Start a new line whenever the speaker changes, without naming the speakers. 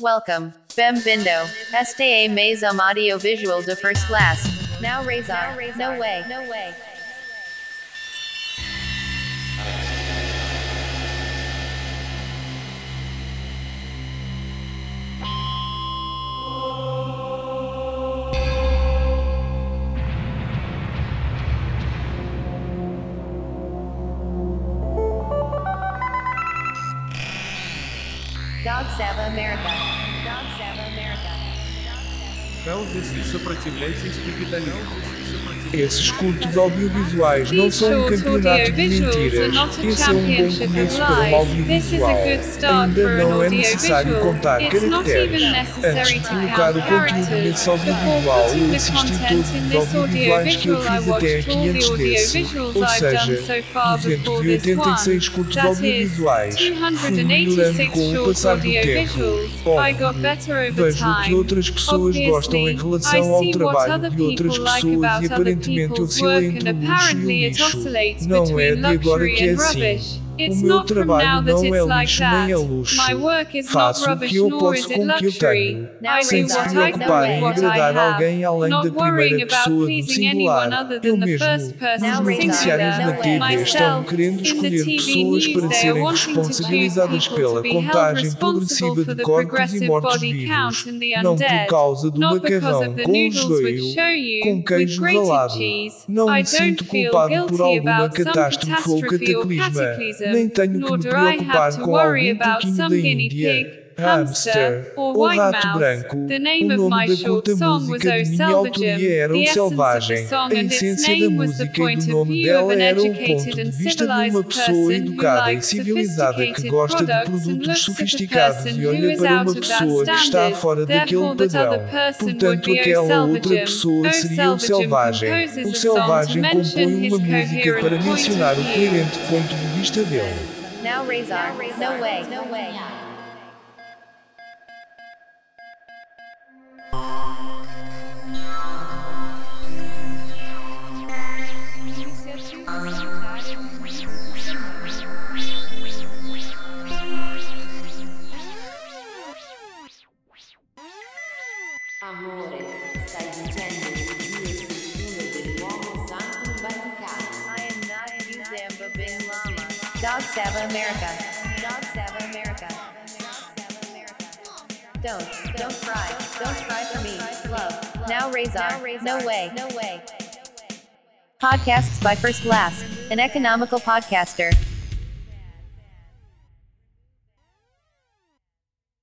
Welcome. Bem-vindo. Este é mais um audiovisual de first class. Now Razor. No way. No way. Dog Sava America. Dog Sava America.
Felves e сопротивляйтесь капитализму.
Esses cultos audiovisuais não são um campeonato de mentiras. Esse é um bom começo para um audiovisual. Ainda não é necessário contar
It's not
caracteres.
even necessary
Antes de
to
colocar o conteúdo nesse audiovisual, eu
the
assisti
content
todos
in
os
this
audiovisuais que eu
audiovisual, I
fiz até aqui
the
antes desse.
audiovisuals
Ou
I've done
seja,
so far before this
286
one.
cultos audiovisuais. Fui melhorando
286
com o passar do tempo. Óbvio, vejo o que outras pessoas gostam em relação ao trabalho de outras pessoas e
other
aparentemente o luxo e
apparently
o
it
lixo.
oscillates
Não é
between
de agora
luxury
que é
and
assim. O
It's
meu
not from now
trabalho
that
não é
it's like
lixo nem é
that.
luxo.
My work is not
Faço o
rubbish
que eu
nor is
posso
it
com o que eu
luxury.
tenho, sem se preocupar em agradar alguém além
not
da
worrying
primeira
about
pessoa do
pleasing anyone
singular.
other
Eu
than the
mesmo,
first person
Now
nos noticiários na. TV estão querendo escolher pessoas para serem responsabilizadas
people
pela
to be held
contagem
responsible
progressiva
for
de
the
corpos e
progressive
mortos
body count
vivos,
in the
não por
undead,
causa do
not because
macarrão
of the
com
noodles which show
joelho
you
com queijo ralado. Não
I
me
don't
sinto
feel
culpado por
guilty
alguma
about some
catástrofe ou
catastrophe or
cataclisma,
cataclysm,
nem tenho que
nor
me
do I
preocupar
have to
com
worry
algum
about
porquinho
some
da
guinea
Índia,
pig,
hamster
hamster, white
rato
mouse.
branco.
The
O
name of
nome
my
da curta música
O
de minha autoria era o selvagem. A essência da música e do nome dela era o
educated
ponto de vista de uma pessoa educada e civilizada que gosta de produtos sofisticados e olha para uma pessoa que está fora daquele padrão. Portanto,
O
aquela outra pessoa
O
seria o selvagem. O selvagem compõe uma música para mencionar o coerente ponto de vista dele.
Now Razor. No way. No way.
Amore, stai dicendo che Dio è il dell'uomo santo in Vaticano.
I am not Uzamba bin Lama. Dog Sava America. Dog Sava America. Don't, don't cry, don't cry for me, love. Now raise Razor, no way, no way. Podcasts by First Class, an economical podcaster.